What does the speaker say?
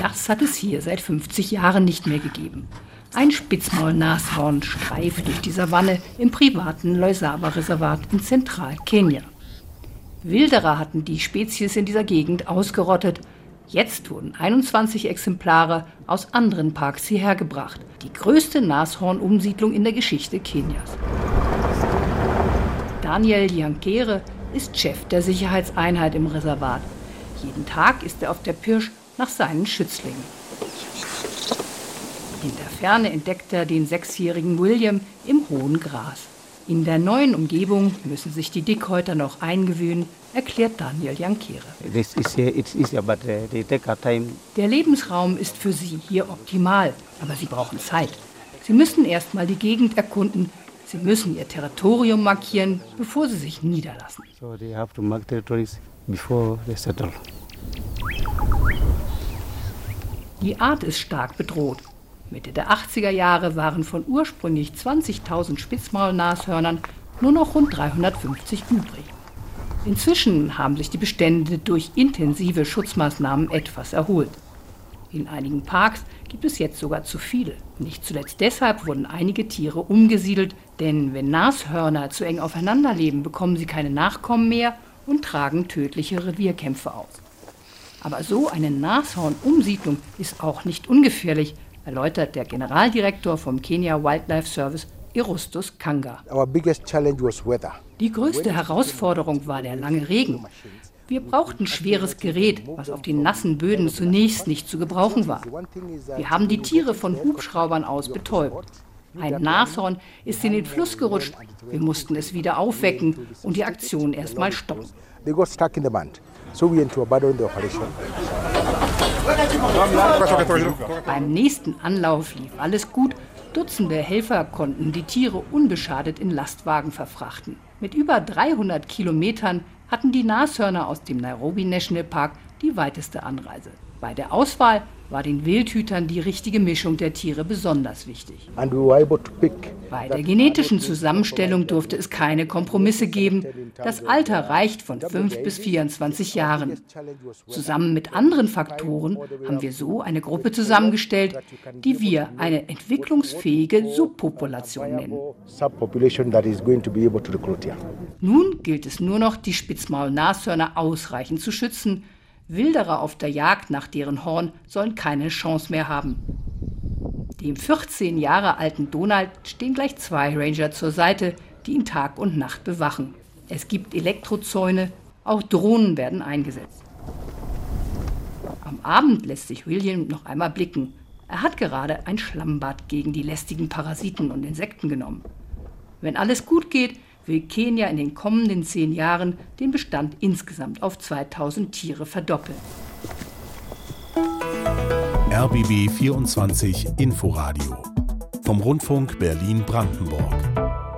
Das hat es hier seit 50 Jahren nicht mehr gegeben. Ein Spitzmaulnashorn streift durch die Savanne im privaten Loisaba-Reservat in Zentralkenia. Wilderer hatten die Spezies in dieser Gegend ausgerottet. Jetzt wurden 21 Exemplare aus anderen Parks hierher gebracht. Die größte Nashornumsiedlung in der Geschichte Kenias. Daniel Jankere ist Chef der Sicherheitseinheit im Reservat. Jeden Tag ist er auf der Pirsch nach seinen Schützlingen. In der Ferne entdeckt er den sechsjährigen William im hohen Gras. In der neuen Umgebung müssen sich die Dickhäuter noch eingewöhnen, erklärt Daniel Jankere. Der Lebensraum ist für sie hier optimal, aber sie brauchen Zeit. Sie müssen erst mal die Gegend erkunden, sie müssen ihr Territorium markieren, bevor sie sich niederlassen. So they have to mark territories before they settle. Die Art ist stark bedroht. Mitte der 80er Jahre waren von ursprünglich 20.000 Spitzmaulnashörnern nur noch rund 350 übrig. Inzwischen haben sich die Bestände durch intensive Schutzmaßnahmen etwas erholt. In einigen Parks gibt es jetzt sogar zu viele. Nicht zuletzt deshalb wurden einige Tiere umgesiedelt, denn wenn Nashörner zu eng aufeinander leben, bekommen sie keine Nachkommen mehr und tragen tödliche Revierkämpfe aus. Aber so eine Nashornumsiedlung ist auch nicht ungefährlich, erläutert der Generaldirektor vom Kenya Wildlife Service Erustus Kanga. Die größte Herausforderung war der lange Regen. Wir brauchten schweres Gerät, was auf den nassen Böden zunächst nicht zu gebrauchen war. Wir haben die Tiere von Hubschraubern aus betäubt. Ein Nashorn ist in den Fluss gerutscht. Wir mussten es wieder aufwecken und die Aktion erstmal stoppen. Beim nächsten Anlauf lief alles gut. Dutzende Helfer konnten die Tiere unbeschadet in Lastwagen verfrachten. Mit über 300 Kilometern hatten die Nashörner aus dem Nairobi National Park die weiteste Anreise. Bei der Auswahl war den Wildhütern die richtige Mischung der Tiere besonders wichtig. Bei der genetischen Zusammenstellung durfte es keine Kompromisse geben. Das Alter reicht von 5 bis 24 Jahren. Zusammen mit anderen Faktoren haben wir so eine Gruppe zusammengestellt, die wir eine entwicklungsfähige Subpopulation nennen. Nun gilt es nur noch, die Spitzmaulnashörner ausreichend zu schützen, Wilderer auf der Jagd nach deren Horn sollen keine Chance mehr haben. Dem 14 Jahre alten Donald stehen gleich zwei Ranger zur Seite, die ihn Tag und Nacht bewachen. Es gibt Elektrozäune, auch Drohnen werden eingesetzt. Am Abend lässt sich William noch einmal blicken. Er hat gerade ein Schlammbad gegen die lästigen Parasiten und Insekten genommen. Wenn alles gut geht, will Kenia in den kommenden zehn Jahren den Bestand insgesamt auf 2000 Tiere verdoppeln. RBB 24 Inforadio vom Rundfunk Berlin-Brandenburg.